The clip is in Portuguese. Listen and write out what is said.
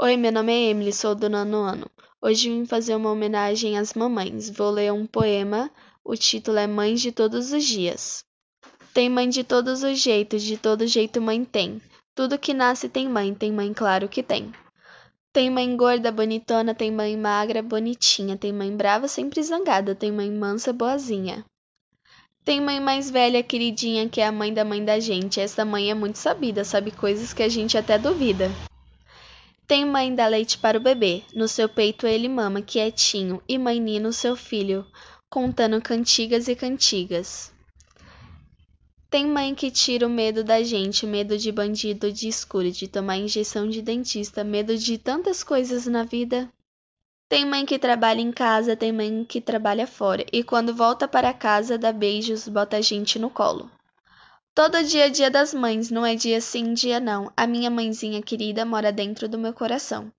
Oi, meu nome é Emily, sou do nono ano. Hoje vim fazer uma homenagem às mamães. Vou ler um poema. O título é Mães de Todos os Dias. Tem mãe de todos os jeitos, de todo jeito mãe tem. Tudo que nasce tem mãe, tem mãe claro que tem. Tem mãe gorda, bonitona, tem mãe magra, bonitinha, tem mãe brava, sempre zangada, tem mãe mansa, boazinha. Tem mãe mais velha, queridinha, que é a mãe da mãe da gente. Essa mãe é muito sabida, sabe coisas que a gente até duvida. Tem mãe dá leite para o bebê, no seu peito ele mama quietinho, e mãe nina o seu filho, contando cantigas e cantigas. Tem mãe que tira o medo da gente, medo de bandido, de escuro, de tomar injeção de dentista, medo de tantas coisas na vida. Tem mãe que trabalha em casa, tem mãe que trabalha fora, e quando volta para casa dá beijos, bota a gente no colo. Todo dia é dia das mães, não é dia sim, dia não. A minha mãezinha querida mora dentro do meu coração.